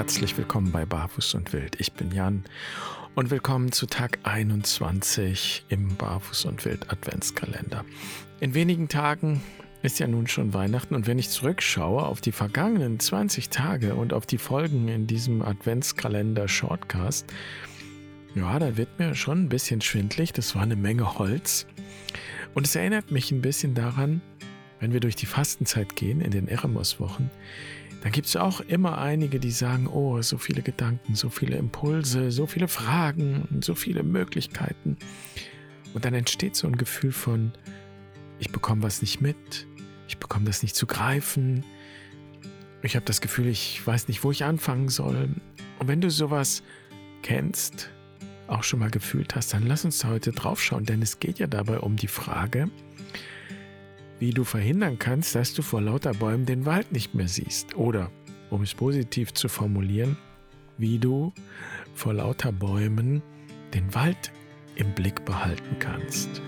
herzlich willkommen bei Barfuß und Wild. Ich bin Jan und willkommen zu Tag 21 im Barfuß und Wild Adventskalender. In wenigen Tagen ist ja nun schon Weihnachten und wenn ich zurückschaue auf die vergangenen 20 Tage und auf die Folgen in diesem Adventskalender Shortcast, ja, da wird mir schon ein bisschen schwindlig. Das war eine Menge Holz. Und es erinnert mich ein bisschen daran, wenn wir durch die Fastenzeit gehen, in den Eremos-Wochen, dann gibt es auch immer einige, die sagen, oh, so viele Gedanken, so viele Impulse, so viele Fragen, so viele Möglichkeiten. Und dann entsteht so ein Gefühl von, ich bekomme was nicht mit, ich bekomme das nicht zu greifen, ich habe das Gefühl, ich weiß nicht, wo ich anfangen soll. Und wenn du sowas kennst, auch schon mal gefühlt hast, dann lass uns da heute drauf schauen, denn es geht ja dabei um die Frage, wie du verhindern kannst, dass du vor lauter Bäumen den Wald nicht mehr siehst. Oder, um es positiv zu formulieren, wie du vor lauter Bäumen den Wald im Blick behalten kannst.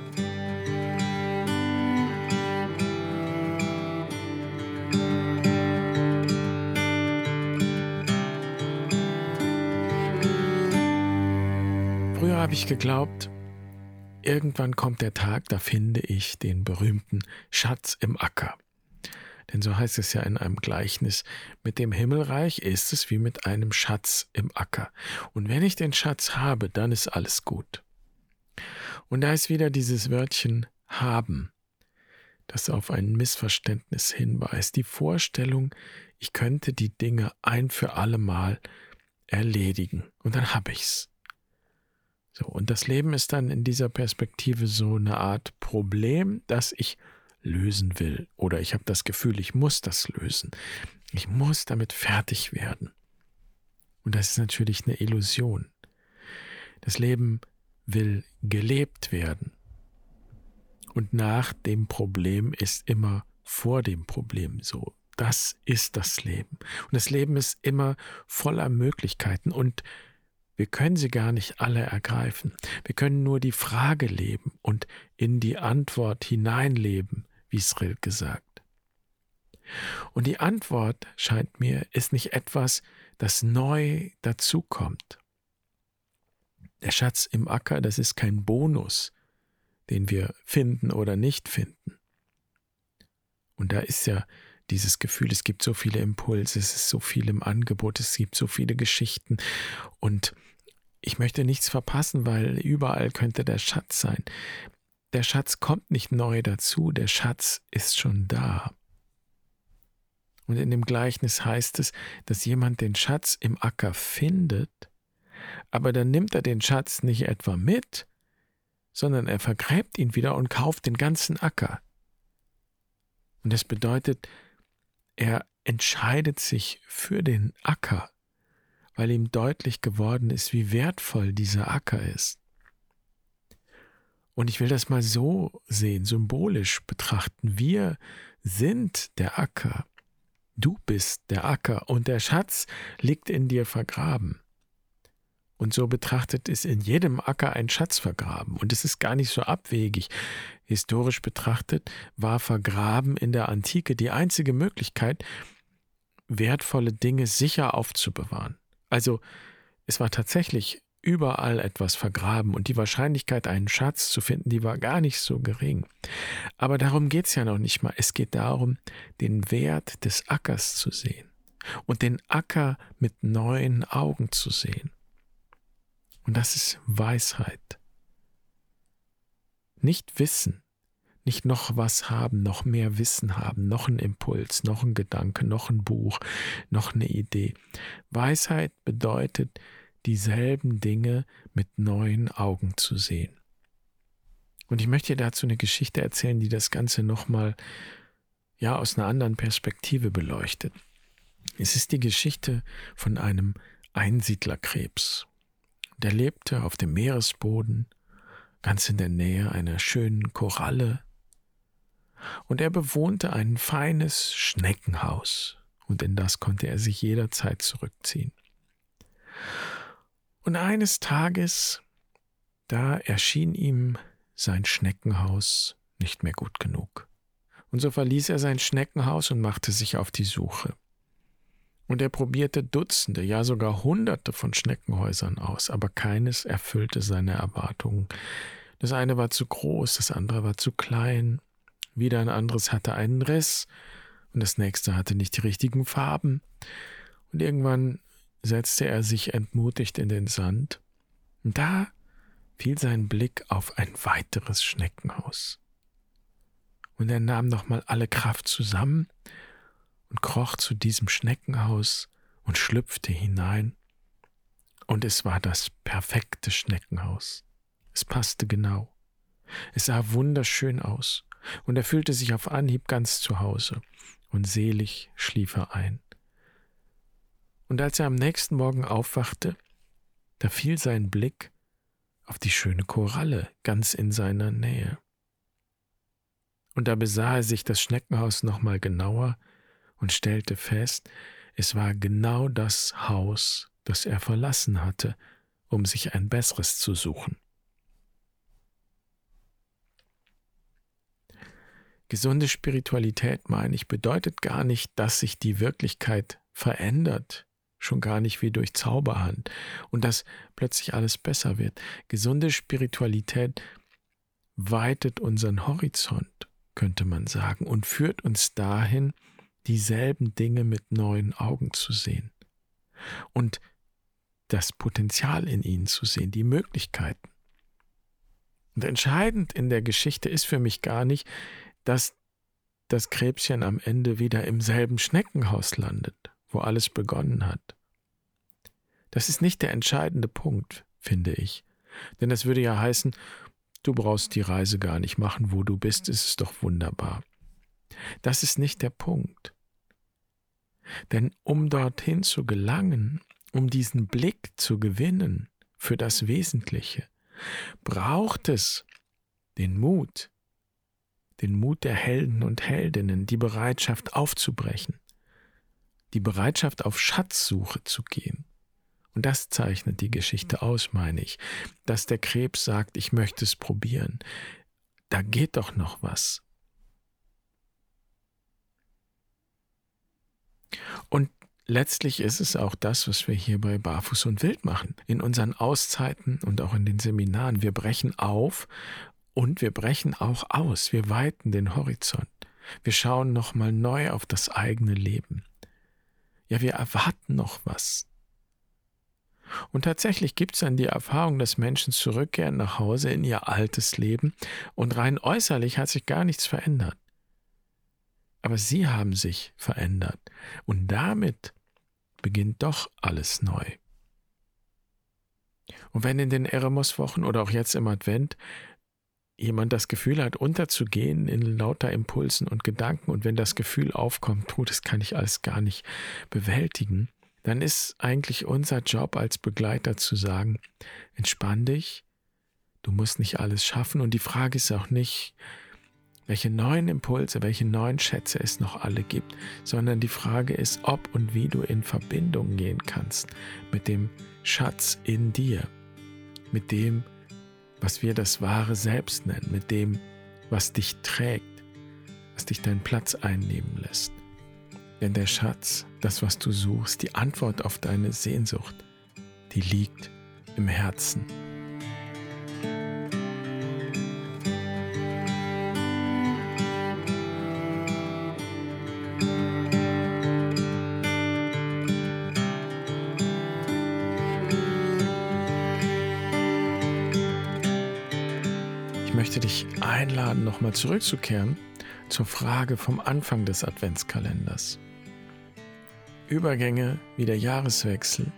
Früher habe ich geglaubt, Irgendwann kommt der Tag, da finde ich den berühmten Schatz im Acker. Denn so heißt es ja in einem Gleichnis, mit dem Himmelreich ist es wie mit einem Schatz im Acker. Und wenn ich den Schatz habe, dann ist alles gut. Und da ist wieder dieses Wörtchen haben, das auf ein Missverständnis hinweist. Die Vorstellung, ich könnte die Dinge ein für allemal erledigen. Und dann habe ich's. So, und das Leben ist dann in dieser Perspektive so eine Art Problem, das ich lösen will. Oder ich habe das Gefühl, ich muss das lösen. Ich muss damit fertig werden. Und das ist natürlich eine Illusion. Das Leben will gelebt werden. Und nach dem Problem ist immer vor dem Problem so. Das ist das Leben. Und das Leben ist immer voller Möglichkeiten. Und wir können sie gar nicht alle ergreifen. Wir können nur die Frage leben und in die Antwort hineinleben, wie es Rilke sagt. Und die Antwort, scheint mir, ist nicht etwas, das neu dazukommt. Der Schatz im Acker, das ist kein Bonus, den wir finden oder nicht finden. Und da ist ja dieses Gefühl, es gibt so viele Impulse, es ist so viel im Angebot, es gibt so viele Geschichten und ich möchte nichts verpassen, weil überall könnte der Schatz sein. Der Schatz kommt nicht neu dazu, der Schatz ist schon da. Und in dem Gleichnis heißt es, dass jemand den Schatz im Acker findet, aber dann nimmt er den Schatz nicht etwa mit, sondern er vergräbt ihn wieder und kauft den ganzen Acker. Und das bedeutet, er entscheidet sich für den Acker, weil ihm deutlich geworden ist, wie wertvoll dieser Acker ist. Und ich will das mal so sehen, symbolisch betrachten. Wir sind der Acker. Du bist der Acker und der Schatz liegt in dir vergraben. Und so betrachtet ist in jedem Acker ein Schatz vergraben. Und es ist gar nicht so abwegig. Historisch betrachtet war vergraben in der Antike die einzige Möglichkeit, wertvolle Dinge sicher aufzubewahren. Also es war tatsächlich überall etwas vergraben und die Wahrscheinlichkeit, einen Schatz zu finden, die war gar nicht so gering. Aber darum geht es ja noch nicht mal. Es geht darum, den Wert des Ackers zu sehen und den Acker mit neuen Augen zu sehen. Und das ist Weisheit. Nicht Wissen, nicht noch was haben, noch mehr Wissen haben, noch ein Impuls, noch ein Gedanke, noch ein Buch, noch eine Idee. Weisheit bedeutet, dieselben Dinge mit neuen Augen zu sehen. Und ich möchte dir dazu eine Geschichte erzählen, die das Ganze nochmal ja aus einer anderen Perspektive beleuchtet. Es ist die Geschichte von einem Einsiedlerkrebs. Der lebte auf dem Meeresboden, ganz in der Nähe einer schönen Koralle und er bewohnte ein feines Schneckenhaus, und in das konnte er sich jederzeit zurückziehen. Und eines Tages, da erschien ihm sein Schneckenhaus nicht mehr gut genug. Und so verließ er sein Schneckenhaus und machte sich auf die Suche. Und er probierte Dutzende, ja sogar Hunderte von Schneckenhäusern aus, aber keines erfüllte seine Erwartungen. Das eine war zu groß, das andere war zu klein, wieder ein anderes hatte einen Riss und das nächste hatte nicht die richtigen Farben. Und irgendwann setzte er sich entmutigt in den Sand. Und da fiel sein Blick auf ein weiteres Schneckenhaus. Und er nahm nochmal alle Kraft zusammen und kroch zu diesem Schneckenhaus und schlüpfte hinein. Und es war das perfekte Schneckenhaus. Es passte genau. Es sah wunderschön aus, und er fühlte sich auf Anhieb ganz zu Hause, und selig schlief er ein. Und als er am nächsten Morgen aufwachte, da fiel sein Blick auf die schöne Koralle ganz in seiner Nähe. Und da besah er sich das Schneckenhaus nochmal genauer und stellte fest, es war genau das Haus, das er verlassen hatte, um sich ein besseres zu suchen. Gesunde Spiritualität, meine ich, bedeutet gar nicht, dass sich die Wirklichkeit verändert, schon gar nicht wie durch Zauberhand und dass plötzlich alles besser wird. Gesunde Spiritualität weitet unseren Horizont, könnte man sagen, und führt uns dahin, dieselben Dinge mit neuen Augen zu sehen und das Potenzial in ihnen zu sehen, die Möglichkeiten. Und entscheidend in der Geschichte ist für mich gar nicht, dass das Krebschen am Ende wieder im selben Schneckenhaus landet, wo alles begonnen hat. Das ist nicht der entscheidende Punkt, finde ich. Denn das würde ja heißen, du brauchst die Reise gar nicht machen, wo du bist, ist es doch wunderbar. Das ist nicht der Punkt. Denn um dorthin zu gelangen, um diesen Blick zu gewinnen für das Wesentliche, braucht es den Mut, den Mut der Helden und Heldinnen, die Bereitschaft aufzubrechen, die Bereitschaft auf Schatzsuche zu gehen. Und das zeichnet die Geschichte aus, meine ich, dass der Krebs sagt, ich möchte es probieren. Da geht doch noch was. Und letztlich ist es auch das, was wir hier bei Barfuß und Wild machen. In unseren Auszeiten und auch in den Seminaren. Wir brechen auf und wir brechen auch aus. Wir weiten den Horizont. Wir schauen nochmal neu auf das eigene Leben. Ja, wir erwarten noch was. Und tatsächlich gibt es dann die Erfahrung, dass Menschen zurückkehren nach Hause in ihr altes Leben und rein äußerlich hat sich gar nichts verändert. Aber sie haben sich verändert und damit beginnt doch alles neu. Und wenn in den Eremos-Wochen oder auch jetzt im Advent jemand das Gefühl hat, unterzugehen in lauter Impulsen und Gedanken und wenn das Gefühl aufkommt, tu, das kann ich alles gar nicht bewältigen, dann ist eigentlich unser Job als Begleiter zu sagen, entspann dich, du musst nicht alles schaffen und die Frage ist auch nicht, welche neuen Impulse, welche neuen Schätze es noch alle gibt, sondern die Frage ist, ob und wie du in Verbindung gehen kannst mit dem Schatz in dir, mit dem, was wir das wahre Selbst nennen, mit dem, was dich trägt, was dich deinen Platz einnehmen lässt. Denn der Schatz, das, was du suchst, die Antwort auf deine Sehnsucht, die liegt im Herzen. Einladen, nochmal zurückzukehren zur Frage vom Anfang des Adventskalenders. Übergänge wie der Jahreswechsel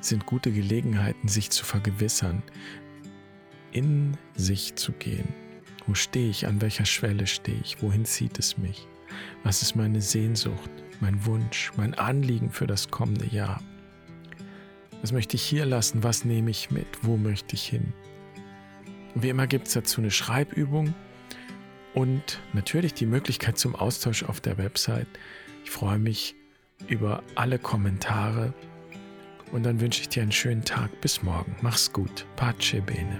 sind gute Gelegenheiten, sich zu vergewissern, in sich zu gehen. Wo stehe ich? An welcher Schwelle stehe ich? Wohin zieht es mich? Was ist meine Sehnsucht, mein Wunsch, mein Anliegen für das kommende Jahr? Was möchte ich hier lassen? Was nehme ich mit? Wo möchte ich hin? Wie immer gibt es dazu eine Schreibübung und natürlich die Möglichkeit zum Austausch auf der Website. Ich freue mich über alle Kommentare und dann wünsche ich dir einen schönen Tag. Bis morgen. Mach's gut. Pace bene.